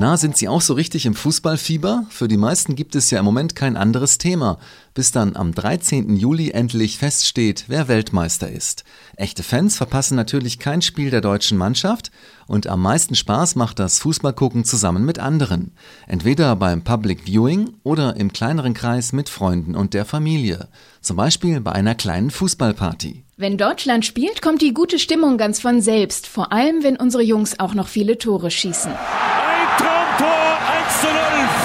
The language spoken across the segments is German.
Na, sind Sie auch so richtig im Fußballfieber? Für die meisten gibt es ja im Moment kein anderes Thema, bis dann am 13. Juli endlich feststeht, wer Weltmeister ist. Echte Fans verpassen natürlich kein Spiel der deutschen Mannschaft und am meisten Spaß macht das Fußballgucken zusammen mit anderen. Entweder beim Public Viewing oder im kleineren Kreis mit Freunden und der Familie. Zum Beispiel bei einer kleinen Fußballparty. Wenn Deutschland spielt, kommt die gute Stimmung ganz von selbst, vor allem wenn unsere Jungs auch noch viele Tore schießen. Traumtor 1 zu 0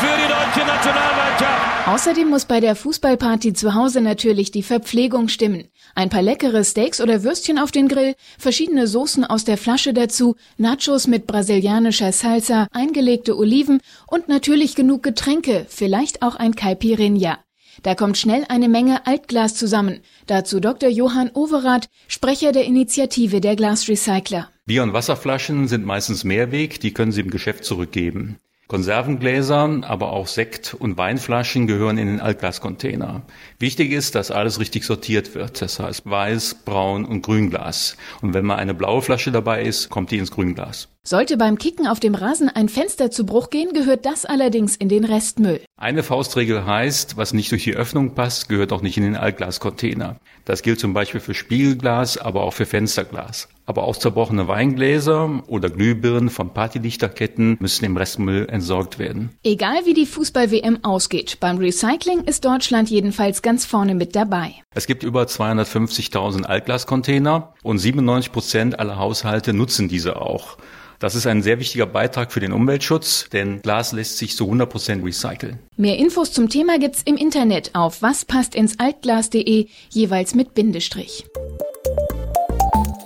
für die deutsche Nationalmannschaft. Außerdem muss bei der Fußballparty zu Hause natürlich die Verpflegung stimmen. Ein paar leckere Steaks oder Würstchen auf den Grill, verschiedene Soßen aus der Flasche dazu, Nachos mit brasilianischer Salsa, eingelegte Oliven und natürlich genug Getränke, vielleicht auch ein Caipirinha. Da kommt schnell eine Menge Altglas zusammen. Dazu Dr. Johann Overath, Sprecher der Initiative der Glasrecycler. Bier- und Wasserflaschen sind meistens Mehrweg, die können Sie im Geschäft zurückgeben. Konservengläser, aber auch Sekt- und Weinflaschen gehören in den Altglascontainer. Wichtig ist, dass alles richtig sortiert wird. Das heißt Weiß, Braun und Grünglas. Und wenn mal eine blaue Flasche dabei ist, kommt die ins Grünglas. Sollte beim Kicken auf dem Rasen ein Fenster zu Bruch gehen, gehört das allerdings in den Restmüll. Eine Faustregel heißt, was nicht durch die Öffnung passt, gehört auch nicht in den Altglascontainer. Das gilt zum Beispiel für Spiegelglas, aber auch für Fensterglas. Aber auch zerbrochene Weingläser oder Glühbirnen von Partylichterketten müssen im Restmüll entsorgt werden. Egal wie die Fußball-WM ausgeht, beim Recycling ist Deutschland jedenfalls ganz vorne mit dabei. Es gibt über 250.000 Altglascontainer und 97 Prozent aller Haushalte nutzen diese auch. Das ist ein sehr wichtiger Beitrag für den Umweltschutz, denn Glas lässt sich zu 100 Prozent recyceln. Mehr Infos zum Thema gibt's im Internet auf waspasstinsaltglas.de, jeweils mit Bindestrich.